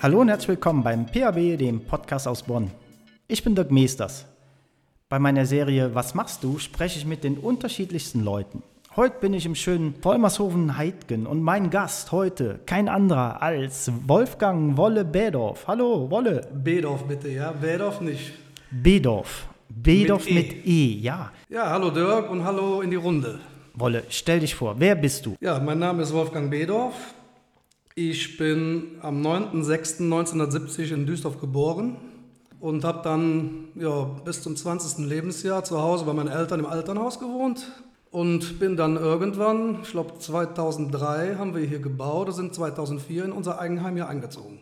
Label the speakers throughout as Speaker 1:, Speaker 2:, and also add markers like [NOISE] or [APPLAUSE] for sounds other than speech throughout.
Speaker 1: Hallo und herzlich willkommen beim PAB, dem Podcast aus Bonn. Ich bin Dirk Meesters. Bei meiner Serie Was machst du? spreche ich mit den unterschiedlichsten Leuten. Heute bin ich im schönen Vollmershofen-Heidgen und mein Gast heute kein anderer als Wolfgang Wolle Bedorf. Hallo, Wolle.
Speaker 2: Bedorf bitte, ja? Bedorf nicht.
Speaker 1: Bedorf. Bedorf mit,
Speaker 2: Mit
Speaker 1: e.
Speaker 2: E.
Speaker 1: ja.
Speaker 2: Ja, hallo Dirk und hallo in die Runde.
Speaker 1: Wolle, stell dich vor, wer bist du?
Speaker 2: Ja, mein Name ist Wolfgang Bedorf. Ich bin am 9.06.1970 in Duisdorf geboren und habe dann ja, bis zum 20. Lebensjahr zu Hause bei meinen Eltern im Elternhaus gewohnt und bin dann irgendwann, ich glaube 2003 haben wir hier gebaut, sind 2004 in unser Eigenheim hier eingezogen.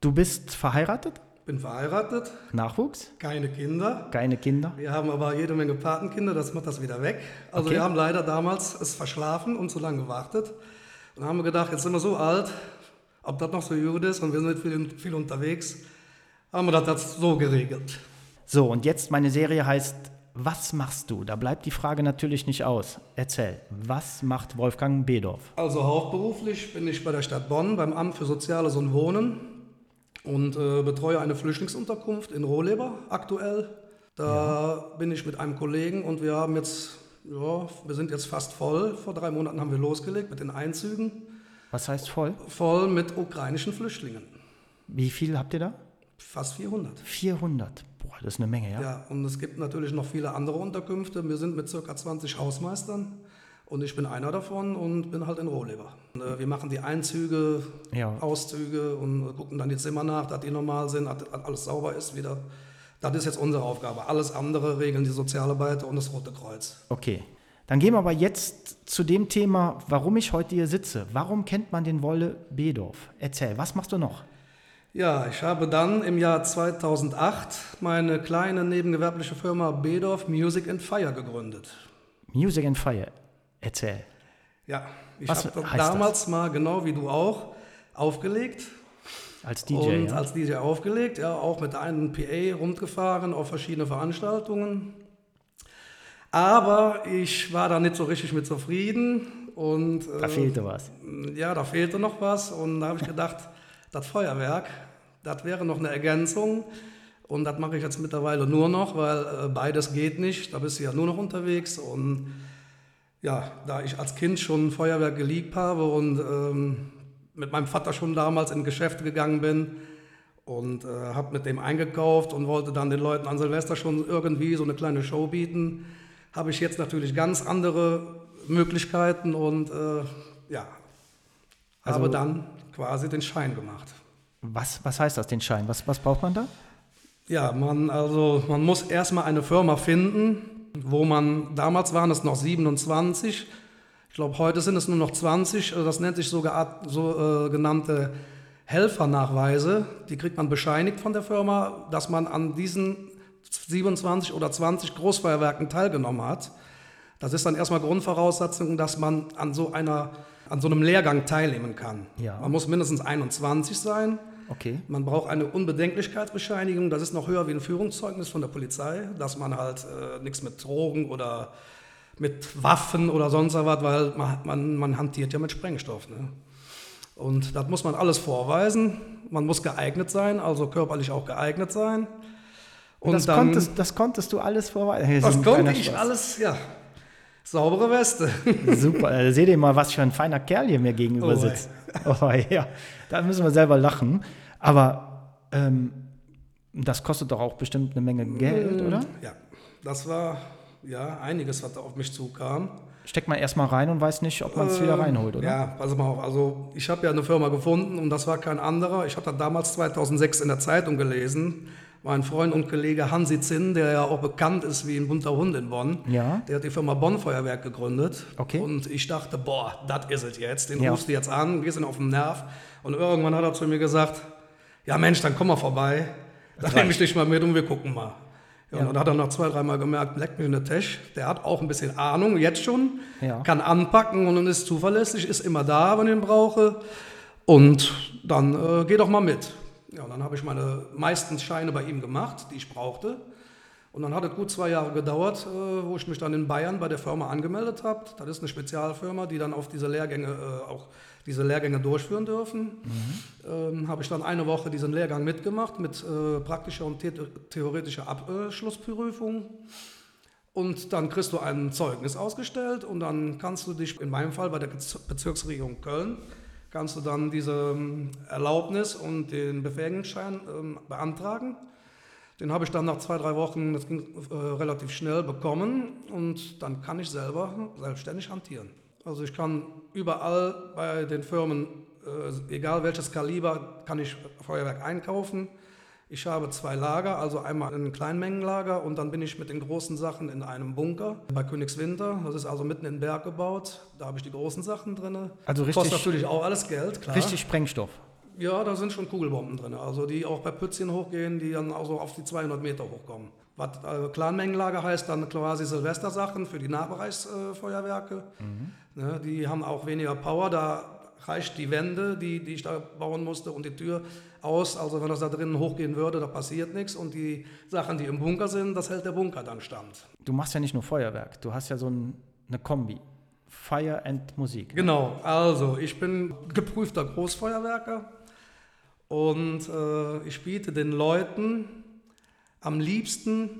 Speaker 1: Du bist verheiratet?
Speaker 2: Bin verheiratet,
Speaker 1: Nachwuchs?
Speaker 2: keine Kinder.
Speaker 1: Keine Kinder?
Speaker 2: Wir haben aber jede Menge Patenkinder, das macht das wieder weg. Also
Speaker 1: Okay.
Speaker 2: wir haben leider damals es verschlafen und zu lange gewartet. Und haben wir gedacht, jetzt sind wir so alt, ob das noch so gut ist und wir sind viel, viel unterwegs, haben wir das jetzt so geregelt.
Speaker 1: So, und jetzt meine Serie heißt Was machst du? Da bleibt die Frage natürlich nicht aus. Erzähl, was macht Wolfgang Bedorf?
Speaker 2: Also hauptberuflich bin ich bei der Stadt Bonn beim Amt für Soziales und Wohnen und äh, betreue eine Flüchtlingsunterkunft in Rohleber aktuell. Da bin ich mit einem Kollegen und wir haben jetzt, ja, wir sind jetzt fast voll. Vor drei Monaten haben wir losgelegt mit den Einzügen.
Speaker 1: Was heißt voll?
Speaker 2: voll mit ukrainischen Flüchtlingen.
Speaker 1: Wie viel habt ihr da?
Speaker 2: Fast 400.
Speaker 1: 400. Boah, das ist eine Menge, ja?
Speaker 2: Ja, und es gibt natürlich noch viele andere Unterkünfte. Wir sind mit ca. 20 Hausmeistern und ich bin einer davon und bin halt in Rohleber. Und, äh, wir machen die Einzüge,
Speaker 1: Ja.
Speaker 2: Auszüge und äh, gucken dann die Zimmer nach, dass die normal sind, dass dass alles sauber ist wieder. Das ist jetzt unsere Aufgabe. Alles andere regeln die Sozialarbeiter und das Rote Kreuz.
Speaker 1: Okay. Dann gehen wir aber jetzt zu dem Thema, warum ich heute hier sitze. Warum kennt man den Wolle Bedorf? Erzähl, was machst du noch?
Speaker 2: Ja, ich habe dann im Jahr 2008 meine kleine nebengewerbliche Firma Bedorf Music and Fire gegründet.
Speaker 1: Music and Fire. Erzähl.
Speaker 2: Ja, ich habe damals mal, genau wie du auch, aufgelegt
Speaker 1: Als DJ,
Speaker 2: und
Speaker 1: ja?
Speaker 2: als DJ aufgelegt, ja, auch mit einem PA rundgefahren auf verschiedene Veranstaltungen. Aber ich war da nicht so richtig mit zufrieden und
Speaker 1: Da
Speaker 2: äh,
Speaker 1: fehlte was.
Speaker 2: ja, da fehlte noch was und da habe ich gedacht, [LAUGHS] das Feuerwerk, das wäre noch eine Ergänzung und das mache ich jetzt mittlerweile nur noch, weil äh, beides geht nicht, da bist du ja nur noch unterwegs und ja, da ich als Kind schon Feuerwerk geliebt habe und ähm, mit meinem Vater schon damals in Geschäfte gegangen bin und äh, habe mit dem eingekauft und wollte dann den Leuten an Silvester schon irgendwie so eine kleine Show bieten, habe ich jetzt natürlich ganz andere Möglichkeiten und äh, ja,
Speaker 1: Also-
Speaker 2: habe dann quasi den Schein gemacht.
Speaker 1: Was, was heißt das, den Schein? Was, was braucht man da?
Speaker 2: Ja, man, also, man muss erstmal eine Firma finden, wo man, damals waren es noch 27, ich glaube, heute sind es nur noch 20, äh, das nennt sich sogar so äh, genannte Helfernachweise. Die kriegt man bescheinigt von der Firma, dass man an diesen 27 oder 20 Großfeuerwerken teilgenommen hat. Das ist dann erstmal Grundvoraussetzung, dass man an so einer, an so einem Lehrgang teilnehmen kann.
Speaker 1: Ja.
Speaker 2: Man muss mindestens 21 sein.
Speaker 1: Okay.
Speaker 2: Man braucht eine Unbedenklichkeitsbescheinigung, das ist noch höher wie ein Führungszeugnis von der Polizei, dass man halt äh, nichts mit Drogen oder mit Waffen oder sonst was, weil man, man, man hantiert ja mit Sprengstoff. Ne? Und das muss man alles vorweisen. Man muss geeignet sein, also körperlich auch geeignet sein. Und
Speaker 1: das,
Speaker 2: dann,
Speaker 1: konntest, das konntest du alles vorweisen.
Speaker 2: das konnte ich alles, ja. Saubere Weste. [LAUGHS]
Speaker 1: Super, äh, seht ihr mal, was für ein feiner Kerl hier mir gegenüber
Speaker 2: Oh,
Speaker 1: sitzt. [LAUGHS] Oh, ja, da müssen wir selber lachen. Aber ähm, das kostet doch auch bestimmt eine Menge Geld, oder?
Speaker 2: Ja, das war ja einiges, was da auf mich zukam.
Speaker 1: Steckt man erstmal rein und weiß nicht, ob man es wieder reinholt, oder?
Speaker 2: Ähm, Ja, pass mal auf. Also ich habe ja eine Firma gefunden und das war kein anderer. Ich habe das damals 2006 in der Zeitung gelesen. Mein Freund und Kollege Hansi Zinn, der ja auch bekannt ist wie ein bunter Hund in Bonn,
Speaker 1: Ja.
Speaker 2: der hat die Firma Bonn Feuerwerk gegründet.
Speaker 1: Okay.
Speaker 2: Und ich dachte, boah, das ist es jetzt. Den
Speaker 1: Ja.
Speaker 2: rufst du jetzt an, wir sind auf dem Nerv. Und irgendwann hat er zu mir gesagt, ja Mensch, dann komm mal vorbei. Dann nehme ich dich mal mit und wir gucken mal. Ja, Und dann hat er nach zwei, dreimal gemerkt, mich in der Tisch. Der hat auch ein bisschen Ahnung, jetzt schon.
Speaker 1: Ja.
Speaker 2: Kann anpacken und ist zuverlässig, ist immer da, wenn ich ihn brauche. Und dann äh, geh doch mal mit. Ja, und dann habe ich meine meisten Scheine bei ihm gemacht, die ich brauchte. Und dann hat es gut zwei Jahre gedauert, äh, wo ich mich dann in Bayern bei der Firma angemeldet habe. Das ist eine Spezialfirma, die dann auf diese Lehrgänge äh, auch diese Lehrgänge durchführen dürfen. Mhm. Ähm, habe ich dann eine Woche diesen Lehrgang mitgemacht mit äh, praktischer und the theoretischer Abschlussprüfung. Und dann kriegst du ein Zeugnis ausgestellt und dann kannst du dich, in meinem Fall bei der Bezirksregierung Köln, kannst du dann diese ähm, Erlaubnis und den Befähigungsschein ähm, beantragen. Den habe ich dann nach zwei, drei Wochen, das ging äh, relativ schnell, bekommen und dann kann ich selber selbstständig hantieren. Also ich kann überall bei den Firmen, äh, egal welches Kaliber, kann ich Feuerwerk einkaufen. Ich habe zwei Lager, also einmal ein Kleinmengenlager und dann bin ich mit den großen Sachen in einem Bunker bei Königswinter. Das ist also mitten in den Berg gebaut. Da habe ich die großen Sachen drin.
Speaker 1: Also richtig,
Speaker 2: Kostet natürlich auch alles Geld,
Speaker 1: klar. Richtig Sprengstoff.
Speaker 2: Ja, da sind schon Kugelbomben drin, also die auch bei Pützchen hochgehen, die dann also auf die 200 Meter hochkommen. Was äh, Clanmengenlager heißt dann quasi Silvestersachen für die Nahbereichsfeuerwerke. Äh, mhm. ne, die haben auch weniger Power, da reicht die Wände, die, die ich da bauen musste und die Tür aus. Also wenn das da drinnen hochgehen würde, da passiert nichts. Und die Sachen, die im Bunker sind, das hält der Bunker dann stand.
Speaker 1: Du machst ja nicht nur Feuerwerk, du hast ja so ein, eine Kombi. Fire and Musik.
Speaker 2: Genau, also ich bin geprüfter Großfeuerwerker und äh, ich biete den Leuten am liebsten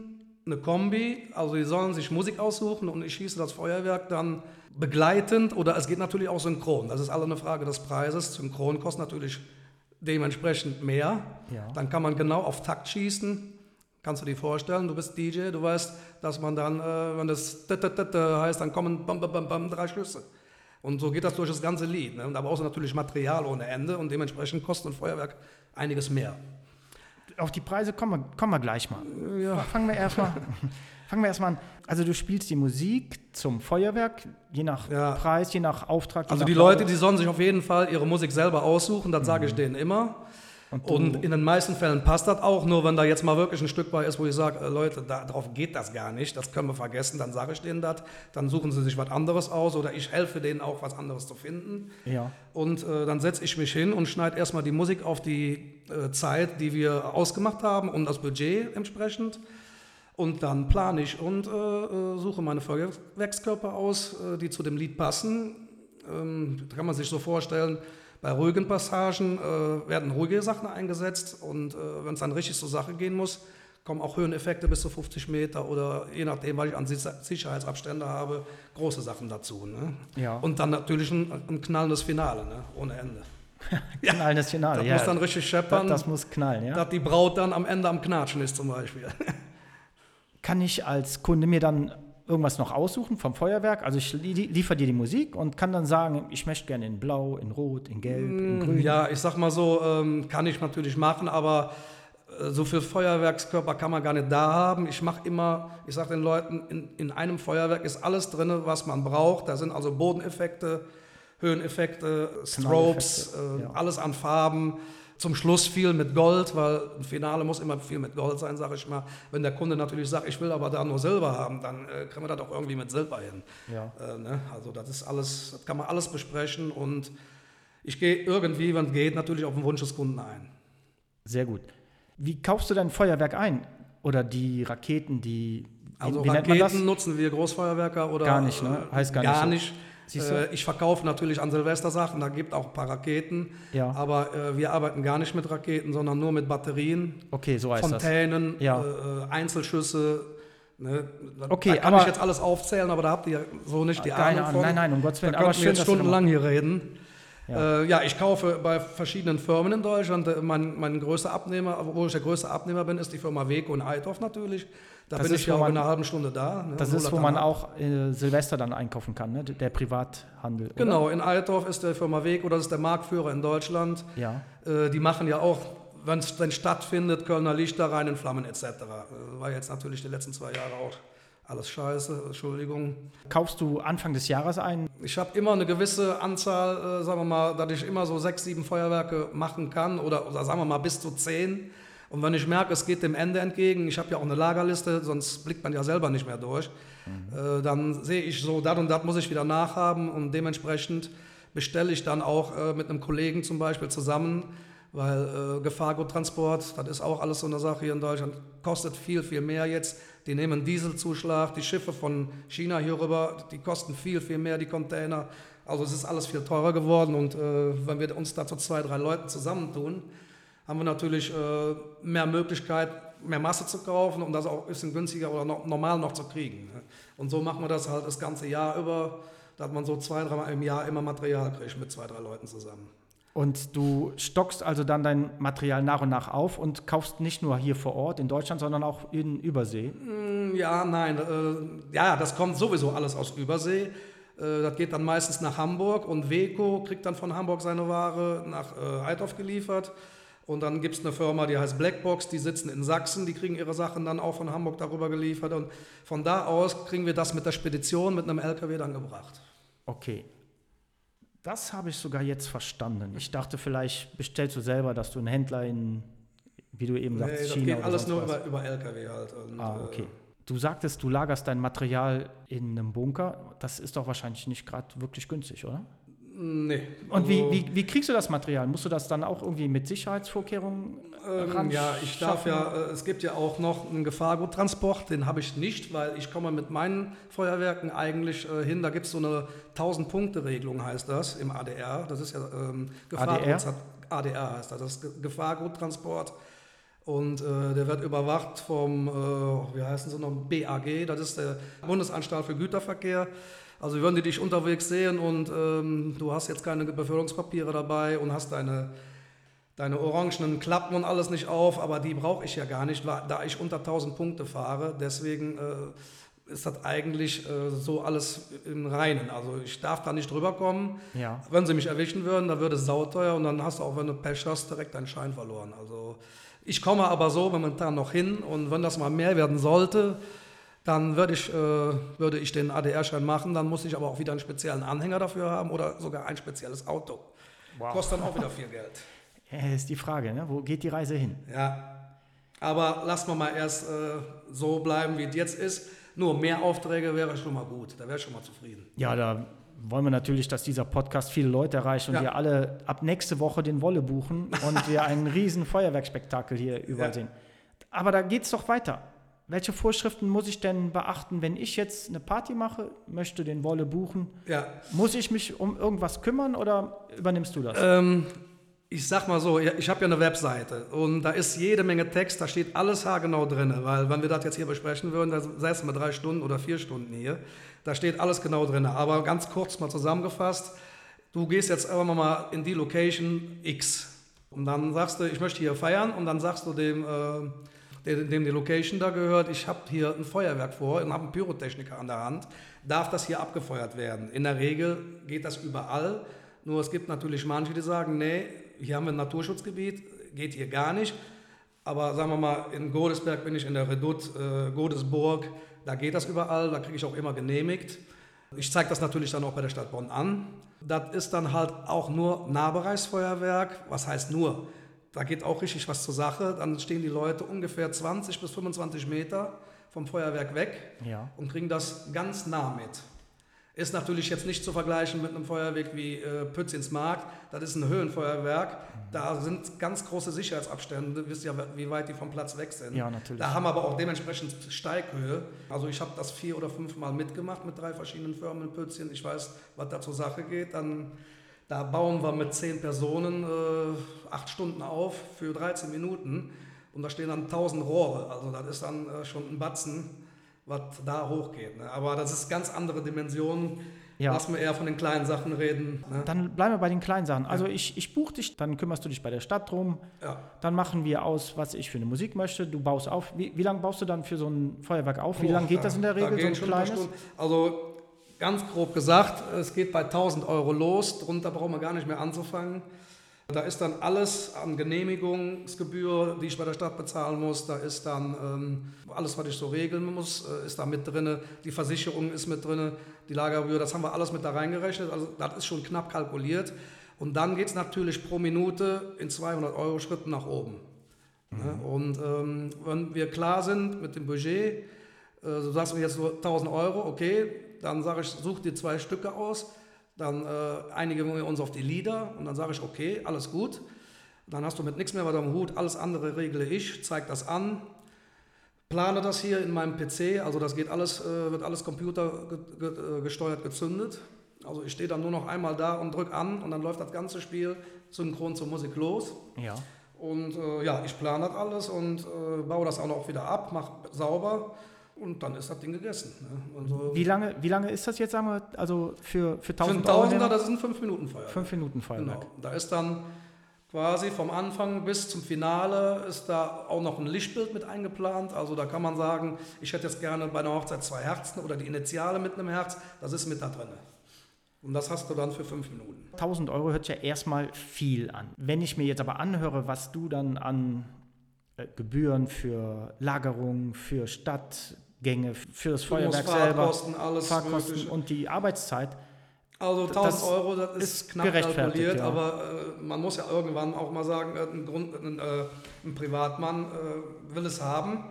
Speaker 2: eine Kombi, also die sollen sich Musik aussuchen und ich schieße das Feuerwerk dann begleitend oder es geht natürlich auch synchron. Das ist alle eine Frage des Preises. Synchron kostet natürlich dementsprechend mehr. Ja. Dann kann man genau auf Takt schießen. Kannst du dir vorstellen, du bist DJ, du weißt, dass man dann, äh, wenn das heißt, dann kommen bam, bam, bam, drei Schlüsse. Und so geht das durch das ganze Lied. Ne? Und da brauchst du natürlich Material ohne Ende und dementsprechend kostet ein Feuerwerk einiges mehr.
Speaker 1: Auf die Preise kommen wir, kommen wir gleich mal. Ja. Fangen wir erstmal [LAUGHS] fangen wir erstmal an. Also du spielst die Musik zum Feuerwerk, je nach ja. Preis, je nach Auftrag. Je
Speaker 2: also
Speaker 1: nach
Speaker 2: die Leute, die sollen sich auf jeden Fall ihre Musik selber aussuchen, das mhm. sage ich denen immer. Und, und, in den meisten Fällen passt das auch, nur wenn da jetzt mal wirklich ein Stück bei ist, wo ich sage, äh, Leute, darauf geht das gar nicht, das können wir vergessen, dann sage ich denen das, dann suchen sie sich was anderes aus oder ich helfe denen auch, was anderes zu finden. Ja. Und äh, dann setze ich mich hin und schneide erstmal die Musik auf die äh, Zeit, die wir ausgemacht haben und das Budget entsprechend. Und dann plane ich und äh, äh suche meine Feuerwerkskörper aus, äh, die zu dem Lied passen. Ähm, kann man sich so vorstellen, bei ruhigen Passagen äh, werden ruhige Sachen eingesetzt und äh, wenn es dann richtig zur Sache gehen muss, kommen auch Höheneffekte bis zu 50 Meter oder je nachdem, was ich an Sicherheitsabstände habe, große Sachen dazu. Ne? Ja. Und dann natürlich ein, ein knallendes Finale, ne? ohne Ende. [LAUGHS]
Speaker 1: knallendes Finale,
Speaker 2: das
Speaker 1: ja.
Speaker 2: muss dann richtig scheppern.
Speaker 1: Das, das muss knallen, ja.
Speaker 2: Dass die Braut dann am Ende am Knatschen ist zum Beispiel. [LAUGHS]
Speaker 1: Kann ich als Kunde mir dann irgendwas noch aussuchen vom Feuerwerk. Also ich liefere dir die Musik und kann dann sagen, ich möchte gerne in Blau, in Rot, in Gelb, in mm, Grün.
Speaker 2: Ja, ich sag mal so, ähm, kann ich natürlich machen, aber äh, so viel Feuerwerkskörper kann man gar nicht da haben. Ich mache immer, ich sage den Leuten, in, in einem Feuerwerk ist alles drin, was man braucht. Da sind also Bodeneffekte, Höheneffekte, Strobes, äh, ja. alles an Farben. Zum Schluss viel mit Gold, weil ein Finale muss immer viel mit Gold sein, sage ich mal. Wenn der Kunde natürlich sagt, ich will aber da nur Silber haben, dann äh, kriegen wir das auch irgendwie mit Silber hin. Ja. Äh, ne? Also das ist alles, das kann man alles besprechen und ich gehe irgendwie, wenn es geht, natürlich auf den Wunsch des Kunden ein.
Speaker 1: Sehr gut. Wie kaufst du dein Feuerwerk ein? Oder die Raketen, die.
Speaker 2: Also wie Raketen nutzen wir Großfeuerwerker oder.
Speaker 1: Gar nicht, ne?
Speaker 2: Heißt gar, gar nicht. So. nicht. Äh, ich verkaufe natürlich an Silvester Sachen, da gibt auch ein paar Raketen, ja. aber äh, wir arbeiten gar nicht mit Raketen, sondern nur mit Batterien,
Speaker 1: okay, so heißt
Speaker 2: Fontänen, ja. äh, Einzelschüsse. Ne? Okay, da kann aber, ich jetzt alles aufzählen, aber da habt ihr so nicht die Ahnung von.
Speaker 1: Nein, nein, um Gottes Willen.
Speaker 2: Da aber schön, wir jetzt stundenlang hier reden. Ja. Äh, ja. ich kaufe bei verschiedenen Firmen in Deutschland. Äh, mein, mein größter Abnehmer, wo ich der größte Abnehmer bin, ist die Firma Weco in Eidhoff natürlich. Da das bin ich ja auch in einer halben Stunde da.
Speaker 1: Ne, das ist, wo man auch äh, Silvester dann einkaufen kann, ne? der Privathandel.
Speaker 2: Oder? Genau, in Altdorf ist der Firma Weco, das ist der Marktführer in Deutschland. Ja. Äh, die machen ja auch, wenn es denn stattfindet, Kölner Lichter rein in Flammen etc. Äh, war jetzt natürlich die letzten zwei Jahre auch alles scheiße, Entschuldigung.
Speaker 1: Kaufst du Anfang des Jahres ein?
Speaker 2: Ich habe immer eine gewisse Anzahl, äh, sagen wir mal, dass ich immer so sechs, sieben Feuerwerke machen kann oder, oder sagen wir mal bis zu zehn. Und wenn ich merke, es geht dem Ende entgegen, ich habe ja auch eine Lagerliste, sonst blickt man ja selber nicht mehr durch, mhm. äh, dann sehe ich so, das und das muss ich wieder nachhaben und dementsprechend bestelle ich dann auch äh, mit einem Kollegen zum Beispiel zusammen weil äh, Gefahrguttransport, das ist auch alles so eine Sache hier in Deutschland, kostet viel, viel mehr jetzt. Die nehmen Dieselzuschlag, die Schiffe von China hier rüber, die kosten viel, viel mehr, die Container. Also es ist alles viel teurer geworden und äh, wenn wir uns da zu zwei, drei Leuten zusammentun, haben wir natürlich äh, mehr Möglichkeit, mehr Masse zu kaufen und das auch ein bisschen günstiger oder no normal noch zu kriegen. Ne? Und so machen wir das halt das ganze Jahr über, dass man so zwei, dreimal im Jahr immer Material kriegt mit zwei, drei Leuten zusammen.
Speaker 1: Und du stockst also dann dein Material nach und nach auf und kaufst nicht nur hier vor Ort in Deutschland, sondern auch in Übersee?
Speaker 2: Mm, ja, nein. Äh, ja, das kommt sowieso alles aus Übersee. Äh, das geht dann meistens nach Hamburg und Weco kriegt dann von Hamburg seine Ware nach äh, Eidhoff geliefert. Und dann gibt es eine Firma, die heißt Blackbox, die sitzen in Sachsen, die kriegen ihre Sachen dann auch von Hamburg darüber geliefert. Und von da aus kriegen wir das mit der Spedition mit einem LKW dann gebracht.
Speaker 1: Okay. Das habe ich sogar jetzt verstanden. Ich dachte, vielleicht bestellst du selber, dass du einen Händler in, wie du eben sagst,
Speaker 2: nee, China. Das geht alles nur über, über LKW halt.
Speaker 1: Und, ah, okay. Äh, Du sagtest, du lagerst dein Material in einem Bunker. Das ist doch wahrscheinlich nicht gerade wirklich günstig, oder?
Speaker 2: Nee.
Speaker 1: Und also, wie, wie, wie, kriegst du das Material? Musst du das dann auch irgendwie mit Sicherheitsvorkehrungen
Speaker 2: ähm, Ja, ich darf ja, äh, es gibt ja auch noch einen Gefahrguttransport, den habe ich nicht, weil ich komme mit meinen Feuerwerken eigentlich äh, hin. Da gibt es so eine 1000-Punkte-Regelung, heißt das, im ADR. Das ist ja ähm, ADR? ADR heißt das, das ist Gefahrguttransport. Und äh, der wird überwacht vom, äh, wie heißen sie noch, BAG, das ist der Bundesanstalt für Güterverkehr. Also würden die dich unterwegs sehen und ähm, du hast jetzt keine Beförderungspapiere dabei und hast deine, deine orangenen Klappen und alles nicht auf, aber die brauche ich ja gar nicht, da ich unter 1000 Punkte fahre. Deswegen äh, ist das eigentlich äh, so alles im Reinen. Also ich darf da nicht drüber kommen.
Speaker 1: Ja.
Speaker 2: Wenn sie mich erwischen würden, dann würde es sauteuer und dann hast du auch, wenn du Pech hast, direkt deinen Schein verloren. Also ich komme aber so momentan noch hin und wenn das mal mehr werden sollte, dann würde ich, äh, würde ich den ADR-Schein machen, dann muss ich aber auch wieder einen speziellen Anhänger dafür haben oder sogar ein spezielles Auto. Wow. Kostet dann auch wieder [LAUGHS] viel Geld.
Speaker 1: Ja, ist die Frage, ne? wo geht die Reise hin?
Speaker 2: Ja, aber lassen wir mal erst äh, so bleiben, wie es jetzt ist. Nur mehr Aufträge wäre schon mal gut, da wäre ich schon mal zufrieden.
Speaker 1: Ja, da wollen wir natürlich, dass dieser Podcast viele Leute erreicht und ja. wir alle ab nächste Woche den Wolle buchen und wir einen [LAUGHS] riesen Feuerwerkspektakel hier überall ja. sehen. Aber da geht es doch weiter. Welche Vorschriften muss ich denn beachten, wenn ich jetzt eine Party mache, möchte den Wolle buchen?
Speaker 2: Ja.
Speaker 1: Muss ich mich um irgendwas kümmern oder übernimmst du das?
Speaker 2: Ähm, ich sag mal so, ich habe ja eine Webseite und da ist jede Menge Text, da steht alles haargenau drin, weil wenn wir das jetzt hier besprechen würden, da säßen wir drei Stunden oder vier Stunden hier. Da steht alles genau drin. Aber ganz kurz mal zusammengefasst, du gehst jetzt einfach mal in die Location X und dann sagst du, ich möchte hier feiern und dann sagst du dem, äh, dem, die Location da gehört, ich habe hier ein Feuerwerk vor und habe einen Pyrotechniker an der Hand, darf das hier abgefeuert werden. In der Regel geht das überall, nur es gibt natürlich manche, die sagen, nee, hier haben wir ein Naturschutzgebiet, geht hier gar nicht. Aber sagen wir mal, in Godesberg bin ich in der Redoute, äh, Godesburg, da geht das überall, da kriege ich auch immer genehmigt. Ich zeige das natürlich dann auch bei der Stadt Bonn an. Das ist dann halt auch nur Nahbereichsfeuerwerk. Was heißt nur? Da geht auch richtig was zur Sache. Dann stehen die Leute ungefähr 20 bis 25 Meter vom Feuerwerk weg
Speaker 1: ja.
Speaker 2: und kriegen das ganz nah mit. Ist natürlich jetzt nicht zu vergleichen mit einem Feuerwerk wie äh, Pütz ins Markt. Das ist ein Höhenfeuerwerk. Da sind ganz große Sicherheitsabstände. Wisst ja, wie weit die vom Platz weg sind.
Speaker 1: Ja, natürlich.
Speaker 2: Da haben aber auch dementsprechend Steighöhe. Also ich habe das vier oder fünf Mal mitgemacht mit drei verschiedenen Firmen in Pützchen. Ich weiß, was da zur Sache geht. Dann, da bauen wir mit zehn Personen äh, acht Stunden auf für 13 Minuten. Und da stehen dann 1000 Rohre. Also das ist dann äh, schon ein Batzen was da hochgeht. Ne? Aber das ist ganz andere Dimensionen. Ja. Lass mir eher von den kleinen Sachen reden.
Speaker 1: Ne? Dann bleiben wir bei den kleinen Sachen. Also ja. ich, ich buche dich, dann kümmerst du dich bei der Stadt drum.
Speaker 2: Ja.
Speaker 1: Dann machen wir aus, was ich für eine Musik möchte. Du baust auf. Wie, wie lange baust du dann für so ein Feuerwerk auf? Wie lange geht das in der Regel,
Speaker 2: so ein kleines? Also ganz grob gesagt, es geht bei 1000 Euro los. Darunter brauchen wir gar nicht mehr anzufangen. Da ist dann alles an Genehmigungsgebühr, die ich bei der Stadt bezahlen muss. Da ist dann ähm, alles, was ich so regeln muss, äh, ist da mit drin. Die Versicherung ist mit drin, die Lagergebühr, das haben wir alles mit da reingerechnet. Also das ist schon knapp kalkuliert. Und dann geht es natürlich pro Minute in 200 Euro Schritten nach oben. Mhm. Und ähm, wenn wir klar sind mit dem Budget, äh, du sagst mir jetzt so 1000 Euro, okay, dann sage ich, such dir zwei Stücke aus dann äh, einigen wir uns auf die Lieder und dann sage ich, okay, alles gut. Dann hast du mit nichts mehr weiter am Hut. Alles andere regle ich, zeige das an, plane das hier in meinem PC. Also das geht alles, äh, wird alles computergesteuert gezündet. Also ich stehe dann nur noch einmal da und drücke an und dann läuft das ganze Spiel synchron zur Musik los.
Speaker 1: Ja.
Speaker 2: Und äh, ja, ich plane das alles und äh, baue das auch noch wieder ab, mache sauber und dann ist das Ding gegessen. Ne?
Speaker 1: Also wie, lange, wie lange ist das jetzt, sagen wir, also für, für 1000
Speaker 2: Für 1000 das ist ein 5 Minuten Feuerwerk.
Speaker 1: 5 Minuten Feuerwerk.
Speaker 2: Genau. Da ist dann quasi vom Anfang bis zum Finale ist da auch noch ein Lichtbild mit eingeplant. Also da kann man sagen, ich hätte jetzt gerne bei einer Hochzeit zwei Herzen oder die Initiale mit einem Herz. Das ist mit da drin. Und das hast du dann für fünf Minuten.
Speaker 1: 1000 Euro hört sich ja erstmal viel an. Wenn ich mir jetzt aber anhöre, was du dann an äh, Gebühren für Lagerung, für Stadtgänge, für das Feuerwerk
Speaker 2: Fahrkosten,
Speaker 1: selber,
Speaker 2: alles
Speaker 1: Fahrkosten
Speaker 2: mögliche.
Speaker 1: und die Arbeitszeit.
Speaker 2: Also 1000
Speaker 1: Das
Speaker 2: Euro, das ist,
Speaker 1: ist
Speaker 2: knapp kalkuliert,
Speaker 1: ja.
Speaker 2: aber äh, man muss ja irgendwann auch mal sagen, äh, ein, Grund, ein, äh, ein Privatmann äh, will es haben.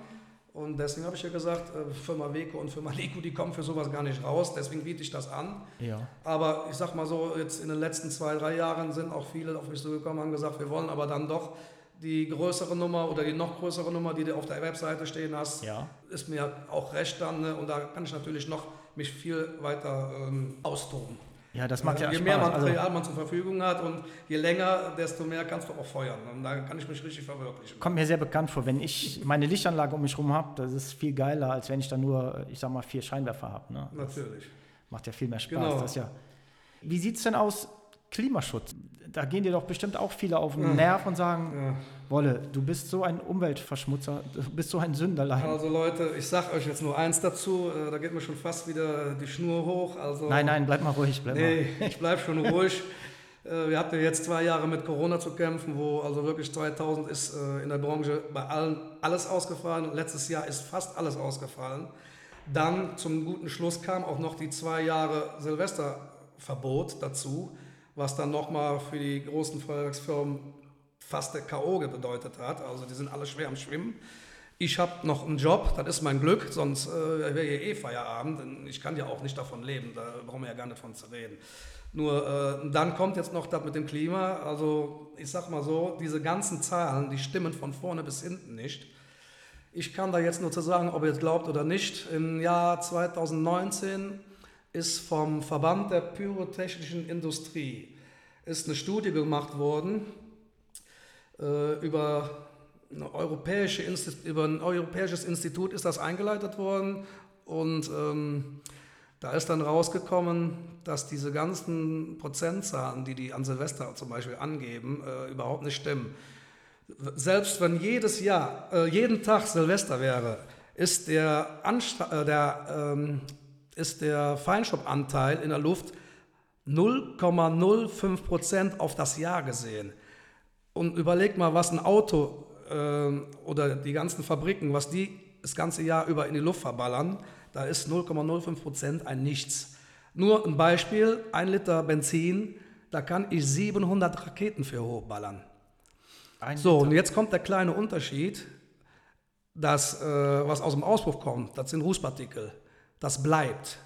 Speaker 2: Und deswegen habe ich ja gesagt, äh, Firma Weco und Firma [LAUGHS] Lego, die kommen für sowas gar nicht raus, deswegen biete ich das an.
Speaker 1: Ja.
Speaker 2: Aber ich sag mal so, jetzt in den letzten zwei, drei Jahren sind auch viele auf mich zugekommen und haben gesagt, wir wollen aber dann doch die größere Nummer oder die noch größere Nummer, die du auf der Webseite stehen hast,
Speaker 1: Ja.
Speaker 2: ist mir auch recht dann. Ne? Und da kann ich natürlich noch mich viel weiter ähm, austoben.
Speaker 1: Ja, das macht ja
Speaker 2: je
Speaker 1: Spaß.
Speaker 2: mehr
Speaker 1: also,
Speaker 2: Material man zur Verfügung hat und je länger, desto mehr kannst du auch feuern. Und da kann ich mich richtig verwirklichen.
Speaker 1: kommt mir sehr bekannt vor, wenn ich meine Lichtanlage um mich herum habe, das ist viel geiler, als wenn ich da nur, ich sag mal, vier Scheinwerfer habe. Ne?
Speaker 2: Natürlich.
Speaker 1: Macht ja viel mehr Spaß.
Speaker 2: Genau.
Speaker 1: Das ja. Wie sieht es denn aus, Klimaschutz? Da gehen dir doch bestimmt auch viele auf den Nerv und sagen,
Speaker 2: Ja.
Speaker 1: Wolle, du bist so ein Umweltverschmutzer, du bist so ein Sünderlein.
Speaker 2: Also Leute, ich sag euch jetzt nur eins dazu, äh, da geht mir schon fast wieder die Schnur hoch. Also
Speaker 1: Nein, nein, bleib mal ruhig, bleib
Speaker 2: Nee, ich bleib schon ruhig. [LAUGHS] Äh, Wir hatten jetzt zwei Jahre mit Corona zu kämpfen, wo also wirklich 2000 ist äh, in der Branche bei allen alles ausgefallen. Letztes Jahr ist fast alles ausgefallen. Dann zum guten Schluss kam auch noch die zwei Jahre Silvesterverbot dazu, was dann nochmal für die großen Feuerwerksfirmen fast der K.O. bedeutet hat. Also die sind alle schwer am Schwimmen. Ich habe noch einen Job, das ist mein Glück, sonst äh, wäre hier eh Feierabend. Ich kann ja auch nicht davon leben, da brauchen wir ja gar nicht von zu reden. Nur äh, dann kommt jetzt noch das mit dem Klima. Also ich sag mal so, diese ganzen Zahlen, die stimmen von vorne bis hinten nicht. Ich kann da jetzt nur zu sagen, ob ihr es glaubt oder nicht. Im Jahr 2019 ist vom Verband der pyrotechnischen Industrie ist eine Studie gemacht worden äh, über, eine europäische über ein europäisches Institut ist das eingeleitet worden und ähm, da ist dann rausgekommen, dass diese ganzen Prozentzahlen, die die an Silvester zum Beispiel angeben, äh, überhaupt nicht stimmen. Selbst wenn jedes Jahr, äh, jeden Tag Silvester wäre, ist der, Anstra äh, der, ähm, ist der Feinstaubanteil in der Luft 0,05 Prozent auf das Jahr gesehen. Und überleg mal, was ein Auto äh, oder die ganzen Fabriken, was die das ganze Jahr über in die Luft verballern, da ist 0,05 Prozent ein Nichts. Nur ein Beispiel, ein Liter Benzin, da kann ich 700 Raketen für hochballern.
Speaker 1: Ein
Speaker 2: So,
Speaker 1: Liter.
Speaker 2: und jetzt kommt der kleine Unterschied, dass äh, was aus dem Auspuff kommt, das sind Rußpartikel, das bleibt.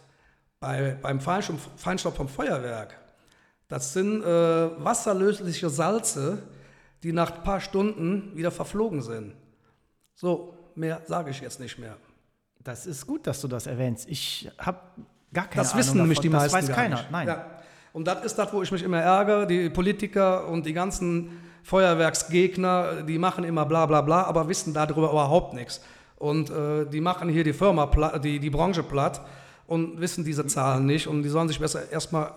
Speaker 2: Bei, beim Feinstaub, vom Feuerwerk, das sind äh, wasserlösliche Salze, die nach ein paar Stunden wieder verflogen sind. So, mehr sage ich jetzt nicht mehr.
Speaker 1: Das ist gut, dass du das erwähnst. Ich habe gar keine
Speaker 2: Das
Speaker 1: Ahnung
Speaker 2: wissen nämlich die meisten
Speaker 1: Das weiß keiner. Nein.
Speaker 2: Ja. Und das ist das, wo ich mich immer ärgere. Die Politiker und die ganzen Feuerwerksgegner, die machen immer bla bla bla, aber wissen darüber überhaupt nichts. Und äh, die machen hier die Firma, platt, die, die Branche platt und wissen diese Zahlen nicht. Und die sollen sich besser erstmal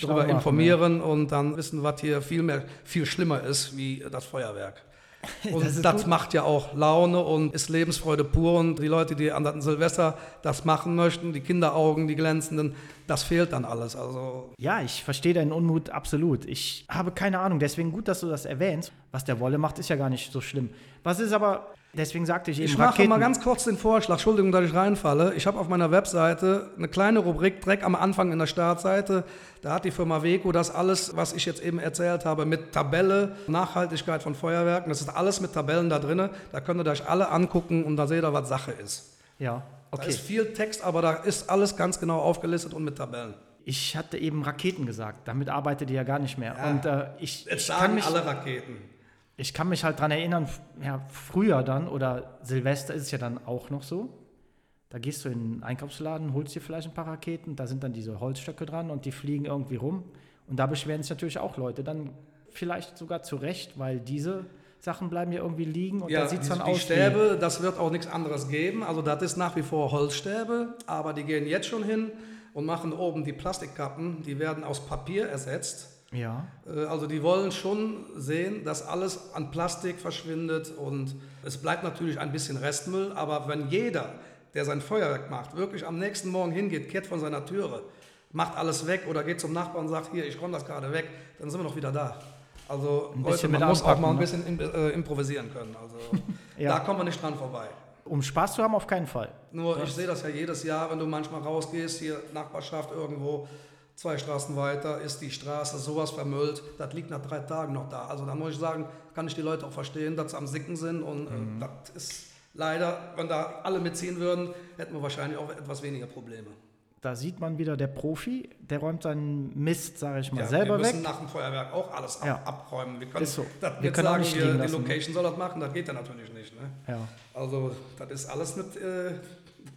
Speaker 2: darüber
Speaker 1: machen,
Speaker 2: informieren und dann wissen, was hier viel mehr, viel schlimmer ist wie das Feuerwerk. [LAUGHS] Und
Speaker 1: Das
Speaker 2: das, macht ja auch Laune und ist Lebensfreude pur. Und die Leute, die an Silvester das machen möchten, die Kinderaugen, die glänzenden, das fehlt dann alles. Also
Speaker 1: Ja, ich verstehe deinen Unmut absolut. Ich habe keine Ahnung, deswegen gut, dass du das erwähnst. Was der Wolle macht, ist ja gar nicht so schlimm. Was ist aber, deswegen sagte ich eben
Speaker 2: ich mache
Speaker 1: Raketen.
Speaker 2: mal ganz kurz den Vorschlag, Entschuldigung, dass ich reinfalle. Ich habe auf meiner Webseite eine kleine Rubrik direkt am Anfang in der Startseite. Da hat die Firma Weco das alles, was ich jetzt eben erzählt habe, mit Tabelle, Nachhaltigkeit von Feuerwerken. Das ist alles mit Tabellen da drin. Da könnt ihr euch alle angucken und da seht ihr, was Sache ist.
Speaker 1: Ja,
Speaker 2: Da
Speaker 1: okay.
Speaker 2: ist viel Text, aber da ist alles ganz genau aufgelistet und mit Tabellen.
Speaker 1: Ich hatte eben Raketen gesagt, damit arbeitet ihr ja gar nicht mehr. Und äh, ich,
Speaker 2: Jetzt
Speaker 1: ich kann
Speaker 2: sagen
Speaker 1: mich,
Speaker 2: alle Raketen.
Speaker 1: Ich kann mich halt dran erinnern, ja, früher dann oder Silvester ist es ja dann auch noch so. Da gehst du in einen Einkaufsladen, holst dir vielleicht ein paar Raketen, da sind dann diese Holzstöcke dran und die fliegen irgendwie rum. Und da beschweren sich natürlich auch Leute dann vielleicht sogar zu Recht, weil diese Sachen bleiben ja irgendwie liegen und da sieht es
Speaker 2: die,
Speaker 1: dann
Speaker 2: die
Speaker 1: aus.
Speaker 2: Stäbe, das wird auch nichts anderes geben. Also das ist nach wie vor Holzstäbe, aber die gehen jetzt schon hin und machen oben die Plastikkappen, die werden aus Papier ersetzt.
Speaker 1: Ja.
Speaker 2: Äh, Also die wollen schon sehen, dass alles an Plastik verschwindet und es bleibt natürlich ein bisschen Restmüll, aber wenn jeder, der sein Feuerwerk macht, wirklich am nächsten Morgen hingeht, kehrt von seiner Türe, macht alles weg oder geht zum Nachbarn und sagt, hier, ich räume das gerade weg, dann sind wir noch wieder da. Also Leute, man muss auch mal ein
Speaker 1: ne?
Speaker 2: bisschen äh, improvisieren können. Also [LAUGHS]
Speaker 1: Ja.
Speaker 2: da kommen wir nicht dran vorbei.
Speaker 1: Um Spaß zu haben, auf keinen Fall.
Speaker 2: Nur ich sehe das ja jedes Jahr, wenn du manchmal rausgehst, hier Nachbarschaft irgendwo, zwei Straßen weiter, ist die Straße sowas vermüllt, das liegt nach drei Tagen noch da. Also da muss ich sagen, kann ich die Leute auch verstehen, dass sie am Sicken sind und äh, das ist leider, wenn da alle mitziehen würden, hätten wir wahrscheinlich auch etwas weniger Probleme.
Speaker 1: Da sieht man wieder der Profi, der räumt seinen Mist, sage ich mal,
Speaker 2: Ja,
Speaker 1: selber
Speaker 2: wir müssen
Speaker 1: weg.
Speaker 2: nach dem Feuerwerk auch alles ab,
Speaker 1: Ja.
Speaker 2: abräumen. Wir können,
Speaker 1: Ist so.
Speaker 2: das
Speaker 1: Wir
Speaker 2: jetzt
Speaker 1: können
Speaker 2: sagen,
Speaker 1: nicht
Speaker 2: die
Speaker 1: lassen, ne?
Speaker 2: Location soll das machen, das geht ja natürlich nicht. Ne?
Speaker 1: Ja.
Speaker 2: Also das ist alles mit, äh,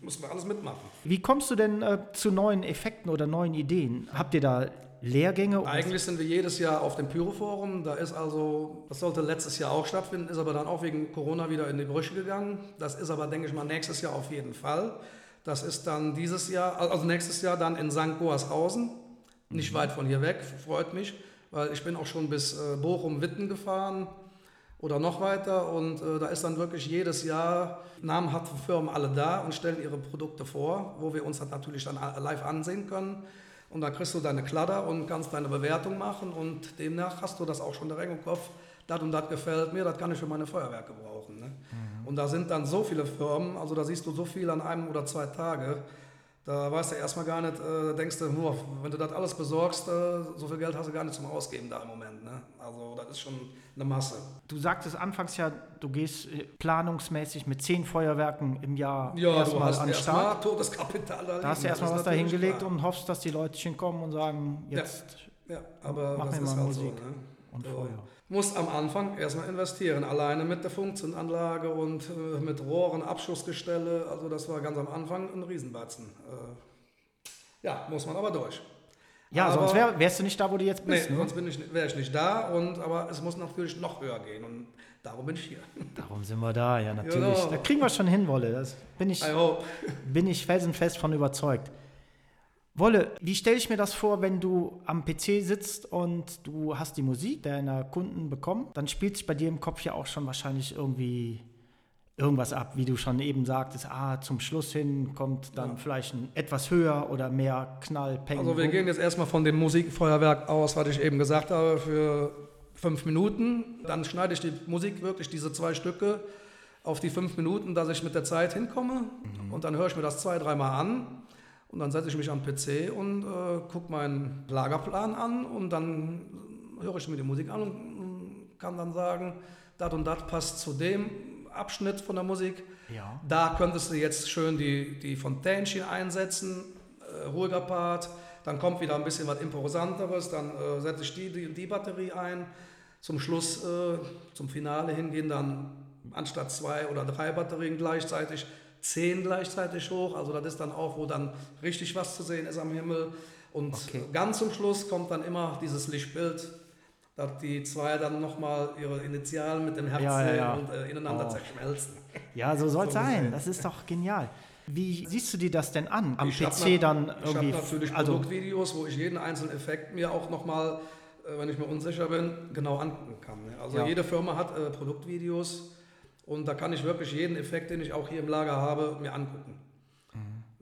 Speaker 2: müssen wir alles mitmachen.
Speaker 1: Wie kommst du denn äh, zu neuen Effekten oder neuen Ideen? Habt ihr da Lehrgänge?
Speaker 2: Eigentlich sind wir jedes Jahr auf dem Pyro-Forum. Da ist also, das sollte letztes Jahr auch stattfinden, ist aber dann auch wegen Corona wieder in die Brüche gegangen. Das ist aber, denke ich mal, nächstes Jahr auf jeden Fall. Das ist dann dieses Jahr, also nächstes Jahr dann in St. Goarshausen, nicht weit von hier weg, freut mich, weil ich bin auch schon bis äh, Bochum-Witten gefahren oder noch weiter und äh, da ist dann wirklich jedes Jahr namhafte Firmen alle da und stellen ihre Produkte vor, wo wir uns das natürlich dann live ansehen können. Und dann kriegst du deine Kladder und kannst deine Bewertung machen und demnach hast du das auch schon direkt im Kopf. Das und das gefällt mir, das kann ich für meine Feuerwerke brauchen. Ne? Und da sind dann so viele Firmen, also da siehst du so viel an einem oder zwei Tage. Da weißt du erstmal gar nicht, äh, denkst du, nur, wenn du das alles besorgst, äh, so viel Geld hast du gar nicht zum Ausgeben da im Moment. Ne? Also das ist schon eine Masse.
Speaker 1: Du sagtest anfangs ja, du gehst äh, planungsmäßig mit zehn Feuerwerken im Jahr
Speaker 2: Ja,
Speaker 1: erstmal an den Start.
Speaker 2: totes Kapital da
Speaker 1: Da hast du erstmal was
Speaker 2: ist
Speaker 1: da
Speaker 2: natürlich
Speaker 1: hingelegt
Speaker 2: klar.
Speaker 1: und hoffst, dass die Leutchen kommen und sagen, jetzt
Speaker 2: Ja, aber
Speaker 1: Mach
Speaker 2: das
Speaker 1: mir
Speaker 2: ist
Speaker 1: mal
Speaker 2: halt
Speaker 1: Musik
Speaker 2: so. Ne?
Speaker 1: und. Feuer.
Speaker 2: Muss am Anfang erstmal investieren, alleine mit der Funktionsanlage und äh, mit Rohren, Abschussgestelle. Also das war ganz am Anfang ein Riesenbatzen. Äh, ja, muss man aber durch.
Speaker 1: Ja,
Speaker 2: Aber-
Speaker 1: sonst wär, wärst du nicht da, wo du jetzt
Speaker 2: Nee,
Speaker 1: bist. ne?
Speaker 2: sonst bin ich, wäre ich nicht da, und, aber es muss natürlich noch höher gehen und darum bin ich hier. [LAUGHS]
Speaker 1: Darum sind wir da, ja, natürlich.
Speaker 2: Genau.
Speaker 1: Da kriegen wir schon hin, Wolle. Das bin ich, bin ich felsenfest von überzeugt. Wolle, wie stelle ich mir das vor, wenn du am PC sitzt und du hast die Musik deiner Kunden bekommen? Dann spielt sich bei dir im Kopf ja auch schon wahrscheinlich irgendwie irgendwas ab, wie du schon eben sagtest, ah, zum Schluss hin kommt dann vielleicht ein etwas höher oder mehr Knall, Peng.
Speaker 2: Also wir gehen jetzt erstmal von dem Musikfeuerwerk aus, was ich eben gesagt habe, für fünf Minuten. Dann schneide ich die Musik wirklich, diese zwei Stücke, auf die fünf Minuten, dass ich mit der Zeit hinkomme. Und dann höre ich mir das zwei, dreimal an. Und dann setze ich mich am PC und äh, gucke meinen Lagerplan an und dann höre ich mir die Musik an und kann dann sagen, das und das passt zu dem Abschnitt von der Musik.
Speaker 1: Ja.
Speaker 2: Da könntest du jetzt schön die, die Fontänchen einsetzen, äh, ruhiger Part. Dann kommt wieder ein bisschen was Imposanteres, dann äh, setze ich die, die, die Batterie ein. Zum Schluss, äh, zum Finale hingehen dann anstatt zwei oder drei Batterien gleichzeitig zehn gleichzeitig hoch. Also das ist dann auch, wo dann richtig was zu sehen ist am Himmel. Und
Speaker 1: Okay.
Speaker 2: ganz zum Schluss kommt dann immer dieses Lichtbild, dass die zwei dann nochmal ihre Initialen mit dem Herz
Speaker 1: Ja, ja,
Speaker 2: und äh, ineinander
Speaker 1: Oh.
Speaker 2: zerschmelzen.
Speaker 1: Ja, so soll es
Speaker 2: So
Speaker 1: sein. Das ist doch genial. Wie siehst du dir das denn an? Am
Speaker 2: Ich
Speaker 1: PC dann
Speaker 2: Ich habe
Speaker 1: irgendwie.
Speaker 2: natürlich
Speaker 1: also,
Speaker 2: Produktvideos, wo ich jeden einzelnen Effekt mir auch nochmal, äh, wenn ich mir unsicher bin, genau angucken kann. ne? Also
Speaker 1: Ja.
Speaker 2: jede Firma hat äh, Produktvideos und da kann ich wirklich jeden Effekt, den ich auch hier im Lager habe, mir angucken.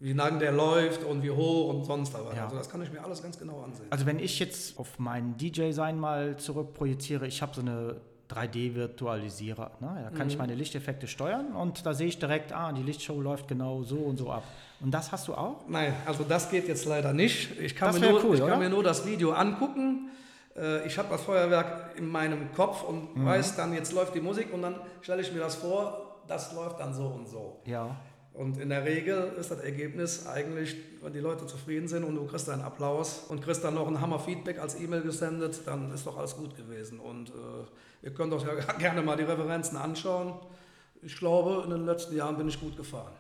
Speaker 2: Wie lang der läuft und wie hoch und sonst was.
Speaker 1: Mhm. Ja.
Speaker 2: Also das kann ich mir alles ganz genau ansehen.
Speaker 1: also wenn ich jetzt auf mein DJ-Sein mal zurückprojiziere, ich habe so eine 3D-Virtualisierer. Ne? Da kann
Speaker 2: Mhm.
Speaker 1: ich meine Lichteffekte steuern und da sehe ich direkt, ah, die Lichtshow läuft genau so und so ab. Und das hast du auch?
Speaker 2: Nein, also das geht jetzt leider nicht. Ich kann,
Speaker 1: Das
Speaker 2: mir nur,
Speaker 1: cool,
Speaker 2: ich
Speaker 1: oder?
Speaker 2: kann mir nur das Video angucken. Äh, Ich habe das Feuerwerk in meinem Kopf und
Speaker 1: Mhm.
Speaker 2: weiß dann, jetzt läuft die Musik und dann stelle ich mir das vor, das läuft dann so und so.
Speaker 1: Ja.
Speaker 2: Und in der Regel ist das Ergebnis eigentlich, wenn die Leute zufrieden sind und du kriegst einen Applaus und kriegst dann noch ein Hammer-Feedback als E-Mail gesendet, dann ist doch alles gut gewesen. Und äh, ihr könnt euch ja [LAUGHS] gerne mal die Referenzen anschauen. Ich glaube, in den letzten Jahren bin ich gut gefahren.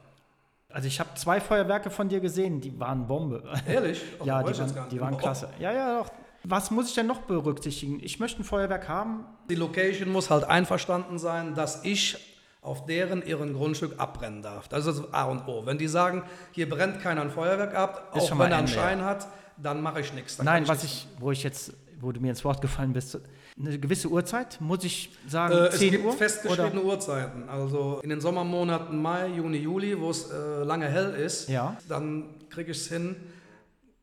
Speaker 1: Also ich habe zwei Feuerwerke von dir gesehen, die waren Bombe.
Speaker 2: Ehrlich? [LAUGHS]
Speaker 1: Oh, ja, die waren, die waren klasse. Ja, ja, doch. Was muss ich denn noch berücksichtigen? Ich möchte ein Feuerwerk haben.
Speaker 2: Die Location muss halt einverstanden sein, dass ich auf deren ihren Grundstück abbrennen darf. Das ist das A und O. Wenn die sagen, hier brennt keiner ein Feuerwerk ab, ist auch wenn er einen Schein ja. hat, dann mache ich nichts.
Speaker 1: Nein, was ich, wo ich jetzt, wo du mir ins Wort gefallen bist, eine gewisse Uhrzeit, muss ich sagen,
Speaker 2: äh, 10 Es gibt Uhr, festgeschriebene oder? Uhrzeiten. Also in den Sommermonaten Mai, Juni, Juli, wo es äh, lange hell ist,
Speaker 1: ja.
Speaker 2: dann kriege ich es hin,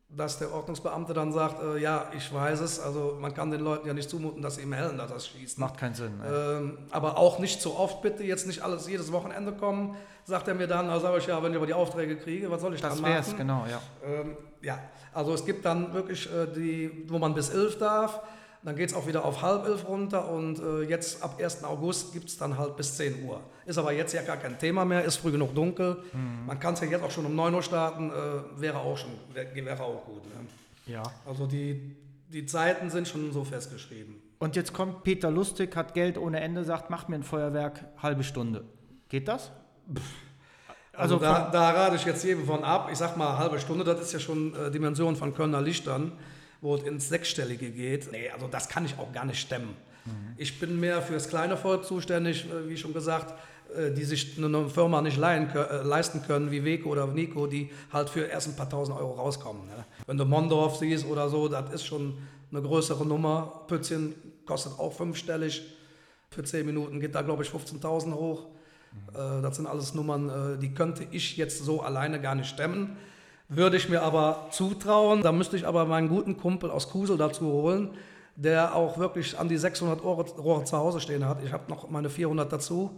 Speaker 2: dass der Ordnungsbeamte dann sagt, äh, ja, ich weiß es, also man kann den Leuten ja nicht zumuten, dass sie im Hellen da das schießen.
Speaker 1: Macht keinen Sinn.
Speaker 2: Ähm, aber auch nicht zu oft bitte, jetzt nicht alles jedes Wochenende kommen, sagt er mir dann, also sage ich ja, wenn ich aber die Aufträge kriege, was soll ich das dann machen? Das
Speaker 1: genau, ja.
Speaker 2: Ähm, ja, also es gibt dann wirklich äh, die, wo man bis elf darf, dann geht es auch wieder auf halb elf runter und äh, jetzt ab 1. August gibt es dann halt bis 10 Uhr. Ist aber jetzt ja gar kein Thema mehr, ist früh genug dunkel. Mhm. Man kann es ja jetzt auch schon um 9 Uhr starten, äh, wäre auch schon, wäre, wäre auch gut. Ne?
Speaker 1: Ja.
Speaker 2: Also die, die Zeiten sind schon so festgeschrieben.
Speaker 1: Und jetzt kommt Peter Lustig, hat Geld ohne Ende, sagt, mach mir ein Feuerwerk, halbe Stunde. Geht das?
Speaker 2: Also, also da, da, rate ich jetzt jedem von ab. Ich sag mal, halbe Stunde, das ist ja schon äh, Dimension von Kölner Lichtern wo es ins Sechsstellige geht. Nee, also das kann ich auch gar nicht stemmen. Mhm. Ich bin mehr für das kleine Volk zuständig, äh, wie schon gesagt, äh, die sich eine Firma nicht leihen, äh, leisten können, wie Weko oder Nico, die halt für erst ein paar tausend Euro rauskommen. Ne? Wenn du Mondorf siehst oder so, das ist schon eine größere Nummer. Pützchen kostet auch fünfstellig. Für zehn Minuten geht da, glaube ich, 15.000 hoch. Mhm. Das sind alles Nummern, die könnte ich jetzt so alleine gar nicht stemmen. Würde ich mir aber zutrauen. Da müsste ich aber meinen guten Kumpel aus Kusel dazu holen, der auch wirklich an die 600 Rohre zu Hause stehen hat. Ich habe noch meine 400 dazu.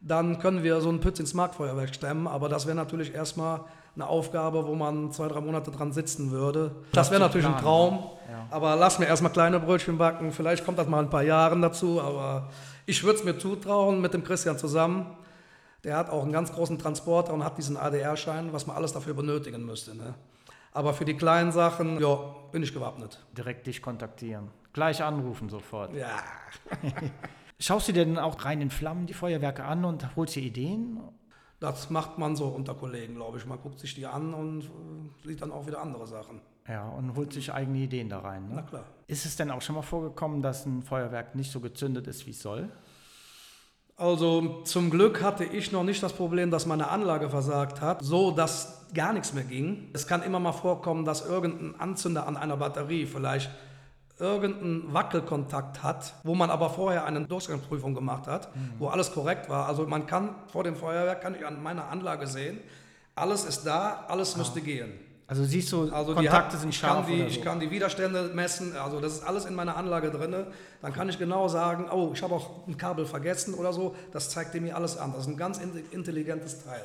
Speaker 2: Dann können wir so ein Pütz ins Marktfeuerwerk stemmen. Aber das wäre natürlich erstmal eine Aufgabe, wo man zwei, drei Monate dran sitzen würde. Das wäre natürlich ein Traum. Ja. Aber lass mir erstmal kleine Brötchen backen. Vielleicht kommt das mal ein paar Jahren dazu. Aber ich würde es mir zutrauen mit dem Christian zusammen. Der hat auch einen ganz großen Transporter und hat diesen ADR-Schein, was man alles dafür benötigen müsste. Ne? Aber für die kleinen Sachen, ja, bin ich gewappnet.
Speaker 1: Direkt dich kontaktieren. Gleich anrufen sofort.
Speaker 2: Ja. [LAUGHS]
Speaker 1: Schaust du dir denn auch rein in Flammen die Feuerwerke an und holst dir Ideen?
Speaker 2: Das macht man so unter Kollegen, glaube ich. Man guckt sich die an und äh, sieht dann auch wieder andere Sachen.
Speaker 1: Ja, und holt sich eigene Ideen da rein. Ne?
Speaker 2: Na klar.
Speaker 1: Ist es denn auch schon mal vorgekommen, dass ein Feuerwerk nicht so gezündet ist, wie es soll?
Speaker 2: Also zum Glück hatte ich noch nicht das Problem, dass meine Anlage versagt hat, so dass gar nichts mehr ging. Es kann immer mal vorkommen, dass irgendein Anzünder an einer Batterie vielleicht irgendeinen Wackelkontakt hat, wo man aber vorher eine Durchgangsprüfung gemacht hat, mhm. wo alles korrekt war. Also man kann vor dem Feuerwerk, kann ich an meiner Anlage sehen, alles ist da, alles ah. müsste gehen.
Speaker 1: Also siehst du, also Kontakte hat, sind scharf
Speaker 2: ich kann, die, so. ich kann die Widerstände messen, also das ist alles in meiner Anlage drin. Dann kann ich genau sagen, oh, ich habe auch ein Kabel vergessen oder so. Das zeigt dir mir alles an. Das ist ein ganz intelligentes Teil.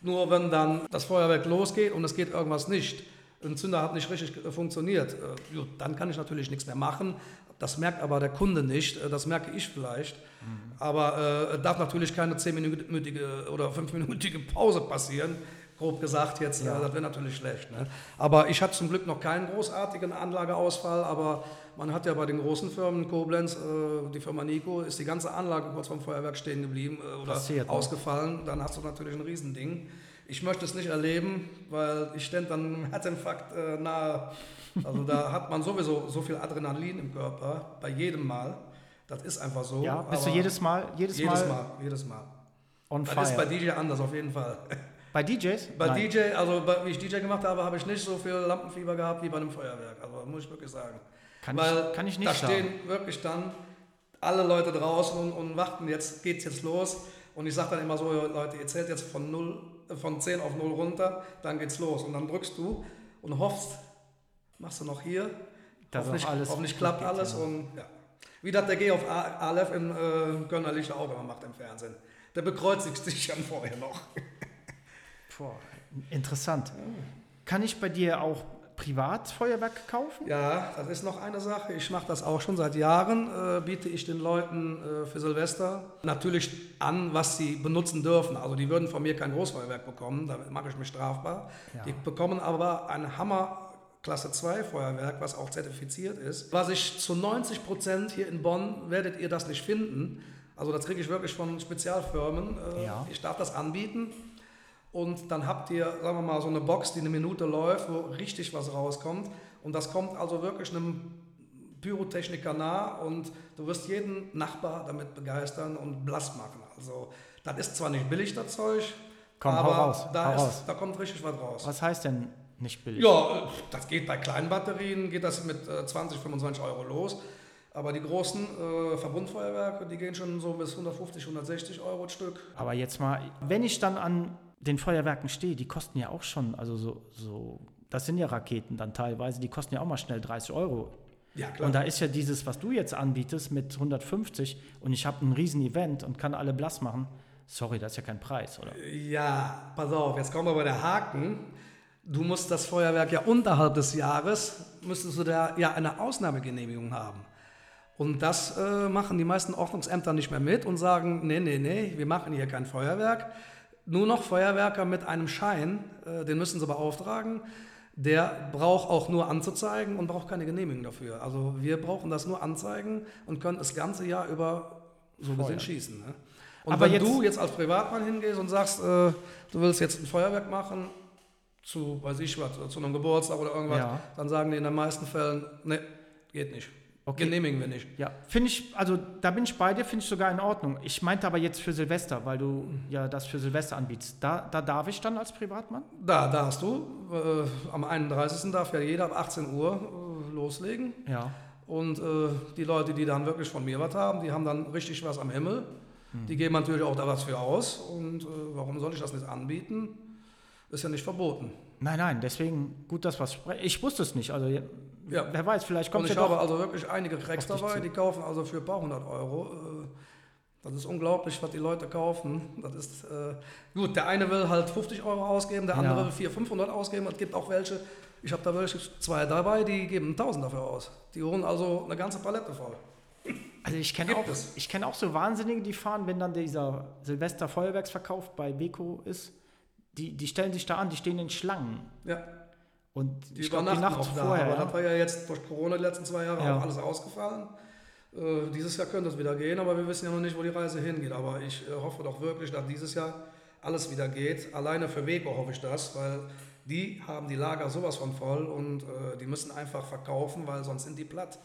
Speaker 2: Nur wenn dann das Feuerwerk losgeht und es geht irgendwas nicht, ein Zünder hat nicht richtig funktioniert, äh, dann kann ich natürlich nichts mehr machen. Das merkt aber der Kunde nicht, äh, das merke ich vielleicht. Mhm. Aber äh, darf natürlich keine 10-minütige oder 5-minütige Pause passieren grob gesagt jetzt, ja. das wäre natürlich schlecht. Ne? Aber ich hatte zum Glück noch keinen großartigen Anlageausfall, aber man hat ja bei den großen Firmen Koblenz, äh, die Firma Nico, ist die ganze Anlage kurz vom Feuerwerk stehen geblieben äh, oder Passiert, ne? ausgefallen, dann hast du natürlich ein Riesending. Ich möchte es nicht erleben, weil ich stände dann einem Herzinfarkt äh, nahe. Also da [LAUGHS] hat man sowieso so viel Adrenalin im Körper, bei jedem Mal. Das ist einfach so.
Speaker 1: Ja, bist du jedes Mal?
Speaker 2: Jedes, jedes Mal, Mal, jedes Mal.
Speaker 1: On
Speaker 2: das
Speaker 1: fire.
Speaker 2: ist bei DJ anders auf jeden Fall.
Speaker 1: Bei DJs?
Speaker 2: Bei Nein. DJ, also bei, wie ich DJ gemacht habe, habe ich nicht so viel Lampenfieber gehabt wie bei einem Feuerwerk. Also muss ich wirklich sagen.
Speaker 1: Kann, Weil ich, kann ich nicht
Speaker 2: Da stehen sagen. wirklich dann alle Leute draußen und, und warten, jetzt geht's jetzt los. Und ich sage dann immer so, Leute, ihr zählt jetzt von, 0, äh, von 10 auf 0 runter, dann geht's los. Und dann drückst du und hoffst, machst du noch hier,
Speaker 1: das hoffentlich, alles
Speaker 2: hoffentlich klappt alles. Ja. Und, ja. Wie das der G auf Aleph in äh, Kölner Lichter auch immer macht im Fernsehen. Der bekreuzigt sich [LAUGHS] dann vorher noch.
Speaker 1: Boah, interessant. Kann ich bei dir auch Privatfeuerwerk kaufen?
Speaker 2: Ja, das ist noch eine Sache. Ich mache das auch schon seit Jahren. Äh, biete ich den Leuten äh, für Silvester natürlich an, was sie benutzen dürfen. Also die würden von mir kein Großfeuerwerk bekommen, damit mache ich mich strafbar.
Speaker 1: Ja.
Speaker 2: Die bekommen aber ein Hammer Klasse 2 Feuerwerk, was auch zertifiziert ist. Was ich zu 90 Prozent hier in Bonn werdet ihr das nicht finden. Also das kriege ich wirklich von Spezialfirmen. Äh,
Speaker 1: Ja.
Speaker 2: Ich darf das anbieten. Und dann habt ihr, sagen wir mal, so eine Box, die eine Minute läuft, wo richtig was rauskommt. Und das kommt also wirklich einem Pyrotechniker nah und du wirst jeden Nachbar damit begeistern und blass machen. Also das ist zwar nicht billig, das Zeug,
Speaker 1: Komm,
Speaker 2: aber
Speaker 1: raus,
Speaker 2: da, ist,
Speaker 1: raus.
Speaker 2: da kommt richtig was raus.
Speaker 1: Was heißt denn nicht billig?
Speaker 2: Ja, äh, das geht bei kleinen Batterien, geht das mit äh, 20, 25 Euro los. Aber die großen äh, Verbundfeuerwerke, die gehen schon so bis 150, 160 Euro ein Stück.
Speaker 1: Aber jetzt mal, wenn ich dann an den Feuerwerken stehe, die kosten ja auch schon, also so, so das sind ja Raketen dann teilweise, die kosten ja auch mal schnell 30 Euro.
Speaker 2: Ja, klar.
Speaker 1: Und da ist ja dieses, was du jetzt anbietest mit 150 und ich habe ein riesen Event und kann alle blass machen. Sorry, das ist ja kein Preis, oder?
Speaker 2: Ja, pass auf, jetzt kommen wir bei der Haken. Du musst das Feuerwerk ja unterhalb des Jahres, müsstest du da ja eine Ausnahmegenehmigung haben. Und das äh, machen die meisten Ordnungsämter nicht mehr mit und sagen, nee, nee, nee, wir machen hier kein Feuerwerk. Nur noch Feuerwerker mit einem Schein, äh, den müssen sie beauftragen. Der braucht auch nur anzuzeigen und braucht keine Genehmigung dafür. Also wir brauchen das nur anzeigen und können das ganze Jahr über so gesehen schießen. Ne? Und
Speaker 1: Aber
Speaker 2: wenn
Speaker 1: jetzt-
Speaker 2: du jetzt als Privatmann hingehst und sagst, äh, du willst jetzt ein Feuerwerk machen, zu, weiß ich was, zu einem Geburtstag oder irgendwas,
Speaker 1: Ja.
Speaker 2: dann sagen die in den meisten Fällen, nee, geht nicht.
Speaker 1: Okay.
Speaker 2: Genehmigen wir nicht.
Speaker 1: Ja, finde ich, also da bin ich bei dir, finde ich sogar in Ordnung. Ich meinte aber jetzt für Silvester, weil du ja das für Silvester anbietest. Da, da darf ich dann als Privatmann?
Speaker 2: Da, da hast du, äh, am 31. darf ja jeder ab 18 Uhr äh, loslegen.
Speaker 1: Ja.
Speaker 2: Und äh, die Leute, die dann wirklich von mir was haben, die haben dann richtig was am Himmel. Die geben natürlich auch da was für aus. Und äh, warum soll ich das nicht anbieten? Ist ja nicht verboten.
Speaker 1: Nein, nein, deswegen gut, dass was Ich wusste es nicht. Also ja, wer weiß, vielleicht
Speaker 2: Und
Speaker 1: kommt
Speaker 2: ich
Speaker 1: ja
Speaker 2: habe also wirklich einige Cracks dabei, die kaufen also für ein paar hundert Euro. äh, Das ist unglaublich, was die Leute kaufen. Das ist äh, gut. Der eine will halt 50 Euro ausgeben, der andere
Speaker 1: Ja.
Speaker 2: will 400, 500 ausgeben. Es gibt auch welche, ich habe da welche, zwei dabei, die geben 1000 dafür aus. Die holen also eine ganze Palette voll.
Speaker 1: Also ich kenne auch,
Speaker 2: es.
Speaker 1: ich kenne auch so Wahnsinnige, die fahren, wenn dann dieser Silvester Feuerwerksverkauf bei Beko ist, die, die stellen sich da an, die stehen in Schlangen.
Speaker 2: Ja,
Speaker 1: Und
Speaker 2: die
Speaker 1: ich glaube, die Nacht
Speaker 2: auch da.
Speaker 1: vorher.
Speaker 2: aber
Speaker 1: ja.
Speaker 2: das war ja jetzt durch Corona die letzten zwei Jahre
Speaker 1: Ja.
Speaker 2: auch alles ausgefallen. Äh, dieses Jahr könnte es wieder gehen, aber wir wissen ja noch nicht, wo die Reise hingeht. Aber ich äh, hoffe doch wirklich, dass dieses Jahr alles wieder geht. Alleine für Weco hoffe ich das, weil die haben die Lager sowas von voll und äh, die müssen einfach verkaufen, weil sonst sind die platt.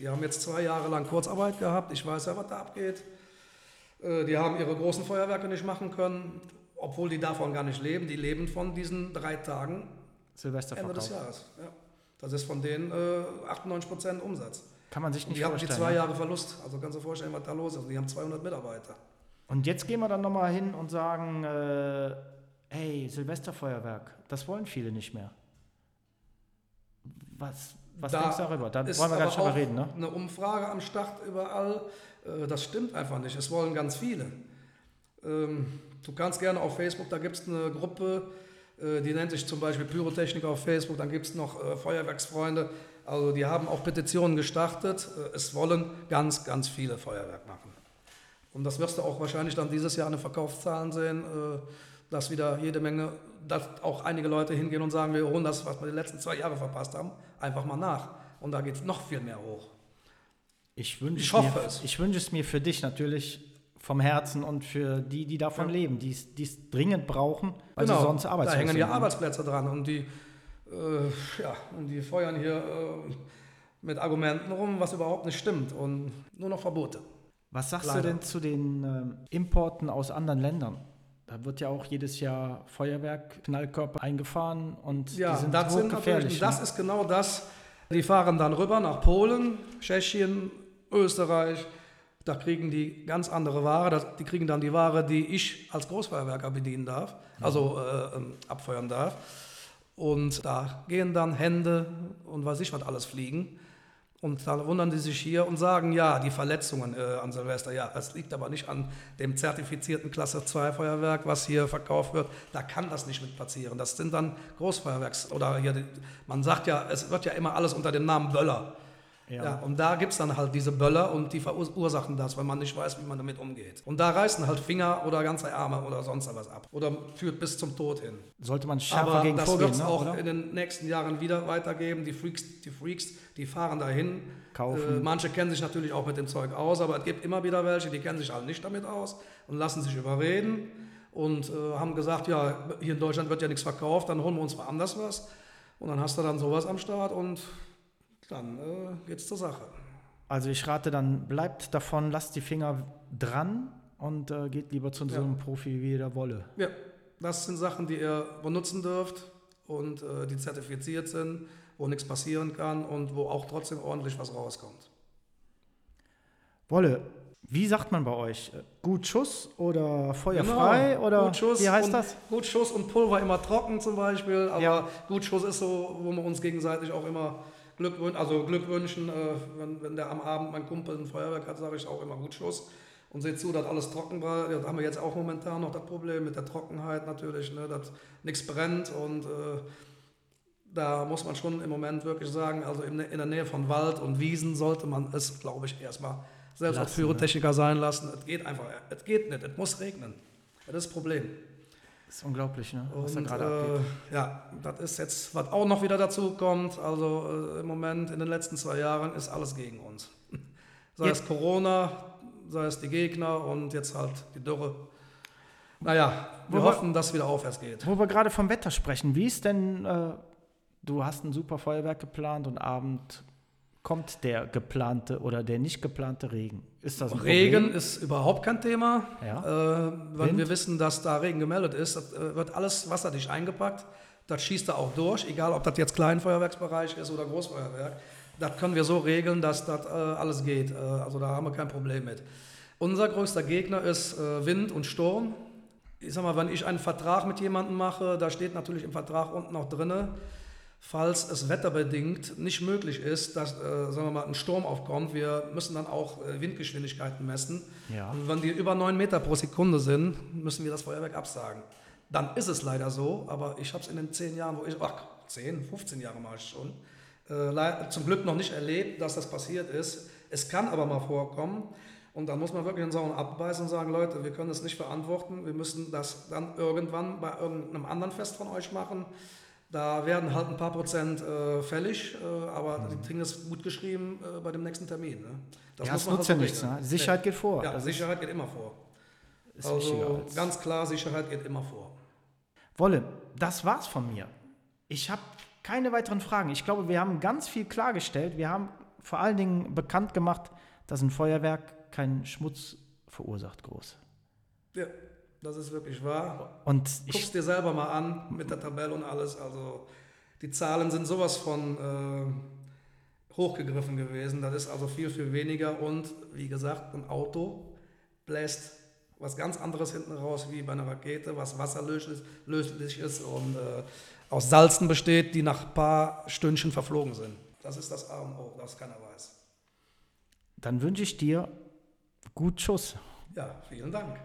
Speaker 2: Die haben jetzt zwei Jahre lang Kurzarbeit gehabt. Ich weiß ja, was da abgeht. Äh, die haben ihre großen Feuerwerke nicht machen können, obwohl die davon gar nicht leben. Die leben von diesen drei Tagen Ende des
Speaker 1: Silvesterverkauf.
Speaker 2: Jahres. Ja. Das ist von denen äh, 98% Umsatz.
Speaker 1: Kann man sich nicht
Speaker 2: die hatten die
Speaker 1: vorstellen.
Speaker 2: zwei
Speaker 1: ne?
Speaker 2: Jahre Verlust. Also kannst du dir vorstellen, was da los ist. Die haben 200 Mitarbeiter.
Speaker 1: Und jetzt gehen wir dann nochmal hin und sagen, äh, hey, Silvesterfeuerwerk, das wollen viele nicht mehr. Was, was
Speaker 2: Da
Speaker 1: denkst du darüber? Da wollen wir gar nicht drüber reden, ne?
Speaker 2: Eine Umfrage am Start überall. Äh, das stimmt einfach nicht. Es wollen ganz viele. Ähm, du kannst gerne auf Facebook, da gibt es eine Gruppe, die nennt sich zum Beispiel Pyrotechniker auf Facebook. Dann gibt es noch äh, Feuerwerksfreunde. Also die haben auch Petitionen gestartet. Äh, es wollen ganz, ganz viele Feuerwerk machen. Und das wirst du auch wahrscheinlich dann dieses Jahr an den Verkaufszahlen sehen, äh, dass wieder jede Menge, dass auch einige Leute hingehen und sagen, wir holen das, was wir die letzten zwei Jahre verpasst haben, einfach mal nach. Und da geht es noch viel mehr hoch.
Speaker 1: Ich wünsche
Speaker 2: Ich
Speaker 1: mir,
Speaker 2: hoffe es.
Speaker 1: Ich wünsche es mir für dich natürlich vom Herzen und für die, die davon leben, die es dringend brauchen, weil sie sonst
Speaker 2: da
Speaker 1: arbeitslos
Speaker 2: hängen
Speaker 1: sind.
Speaker 2: ja Arbeitsplätze dran und die, äh, ja, und die feuern hier äh, mit Argumenten rum, was überhaupt nicht stimmt und nur noch Verbote.
Speaker 1: Was sagst
Speaker 2: Leider.
Speaker 1: du denn zu den ähm, Importen aus anderen Ländern? Da wird ja auch jedes Jahr Feuerwerk, Knallkörper eingefahren und
Speaker 2: Ja,
Speaker 1: die sind
Speaker 2: das, sind
Speaker 1: hochgefährlich.
Speaker 2: das
Speaker 1: ne?
Speaker 2: ist genau das. Die fahren dann rüber nach Polen, Tschechien, Österreich. Da kriegen die ganz andere Ware. Das, die kriegen dann die Ware, die ich als Großfeuerwerker bedienen darf, also äh, ähm, abfeuern darf. Und da gehen dann Hände und weiß ich was alles fliegen. Und dann wundern die sich hier und sagen, ja, die Verletzungen äh, an Silvester, ja, es liegt aber nicht an dem zertifizierten Klasse 2 Feuerwerk, was hier verkauft wird. Da kann das nicht mit passieren. Das sind dann Großfeuerwerks. Oder hier, man sagt ja, es wird ja immer alles unter dem Namen Böller. Ja. ja. und da gibt es dann halt diese Böller und die verursachen das, wenn man nicht weiß, wie man damit umgeht. Und da reißen halt Finger oder ganze Arme oder sonst was ab. Oder führt bis zum Tod hin.
Speaker 1: Sollte man schärfer Aber gegen
Speaker 2: das wird es ne, auch oder? in den nächsten Jahren wieder weitergeben. Die Freaks, die Freaks, die fahren dahin. Kaufen. Äh, manche kennen sich natürlich auch mit dem Zeug aus, aber es gibt immer wieder welche, die kennen sich halt nicht damit aus und lassen sich überreden und äh, haben gesagt, ja, hier in Deutschland wird ja nichts verkauft, dann holen wir uns woanders was. Und dann hast du dann sowas am Start und dann äh, geht's zur Sache.
Speaker 1: Also ich rate dann, bleibt davon, lasst die Finger dran und äh, geht lieber zu so einem Profi wie der Wolle.
Speaker 2: Ja, das sind Sachen, die ihr benutzen dürft und äh, die zertifiziert sind, wo nichts passieren kann und wo auch trotzdem ordentlich was rauskommt.
Speaker 1: Wolle, wie sagt man bei euch? Gut Schuss oder feuerfrei? Genau. Oder
Speaker 2: gut Schuss
Speaker 1: wie heißt
Speaker 2: und,
Speaker 1: das?
Speaker 2: Gut Schuss und Pulver immer trocken zum Beispiel. Aber ja. Gut Schuss ist so, wo wir uns gegenseitig auch immer Glückwün also Glück wünschen, äh, wenn, wenn der am Abend mein Kumpel ein Feuerwerk hat, sage ich auch immer gut Schuss. Und seht zu, dass alles trocken war. Ja, da haben wir jetzt auch momentan noch das Problem mit der Trockenheit natürlich, ne, dass nichts brennt. Und äh, da muss man schon im Moment wirklich sagen, also in, in, der Nähe von Wald und Wiesen sollte man es, glaube ich, erstmal selbst lassen, als Pyrotechniker ne? sein lassen. Es geht einfach, es geht nicht, es muss regnen. Das ist das Problem.
Speaker 1: Das ist unglaublich, ne?
Speaker 2: was und, da gerade abgeht. Äh, ja, das ist jetzt, was auch noch wieder dazu kommt. Also äh, im Moment, in den letzten zwei Jahren, ist alles gegen uns. [LAUGHS] sei jetzt. es Corona, sei es die Gegner und jetzt halt die Dürre. Naja, wir wo hoffen, dass es wieder aufwärts geht.
Speaker 1: Wo wir gerade vom Wetter sprechen, wie ist denn, äh, du hast ein super Feuerwerk geplant und Abend kommt der geplante oder der nicht geplante Regen?
Speaker 2: Ist das Regen ist überhaupt kein Thema. Ja. Äh, wenn wir wissen, dass da Regen gemeldet ist, äh, wird alles wasserdicht eingepackt. Das schießt er auch durch, egal ob das jetzt Kleinfeuerwerksbereich ist oder Großfeuerwerk. Das können wir so regeln, dass das äh, alles geht. Äh, also da haben wir kein Problem mit. Unser größter Gegner ist äh, Wind und Sturm. Ich sag mal, wenn ich einen Vertrag mit jemandem mache, da steht natürlich im Vertrag unten auch drin, falls es wetterbedingt nicht möglich ist, dass äh, sagen wir mal, ein Sturm aufkommt. Wir müssen dann auch äh, Windgeschwindigkeiten messen. Ja. Und wenn die über 9 Meter pro Sekunde sind, müssen wir das Feuerwerk absagen. Dann ist es leider so, aber ich habe es in den 10 Jahren, wo ich, ach, 10, 15 Jahre ich schon, äh, zum Glück noch nicht erlebt, dass das passiert ist. Es kann aber mal vorkommen. Und dann muss man wirklich den Sauren abbeißen und sagen, Leute, wir können das nicht verantworten. Wir müssen das dann irgendwann bei irgendeinem anderen Fest von euch machen. Da werden halt ein paar Prozent äh, fällig, äh, aber mhm. die kriegen das gut geschrieben äh, bei dem nächsten Termin. Ne?
Speaker 1: Das ja, muss das nutzt halt ja nichts. Ne? Sicherheit geht vor.
Speaker 2: Ja, das Sicherheit geht immer vor. Ist also ganz klar, Sicherheit geht immer vor.
Speaker 1: Wolle, das war's von mir. Ich habe keine weiteren Fragen. Ich glaube, wir haben ganz viel klargestellt. Wir haben vor allen Dingen bekannt gemacht, dass ein Feuerwerk keinen Schmutz verursacht groß.
Speaker 2: Ja, das ist wirklich wahr.
Speaker 1: Und
Speaker 2: Guck's dir selber mal an mit der Tabelle und alles. Also die Zahlen sind sowas von äh, hochgegriffen gewesen. Das ist also viel, viel weniger. Und wie gesagt, ein Auto bläst was ganz anderes hinten raus wie bei einer Rakete, was wasserlöslich ist und äh, aus Salzen besteht, die nach ein paar Stündchen verflogen sind. Das ist das A und O, das keiner weiß.
Speaker 1: Dann wünsche ich dir gut Schuss.
Speaker 2: Ja, vielen Dank.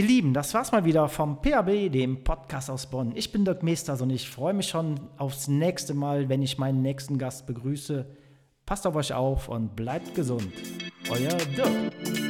Speaker 1: Ihr Lieben, das war's mal wieder vom PAB, dem Podcast aus Bonn. Ich bin Dirk Meesters und ich freue mich schon aufs nächste Mal, wenn ich meinen nächsten Gast begrüße. Passt auf euch auf und bleibt gesund. Euer Dirk.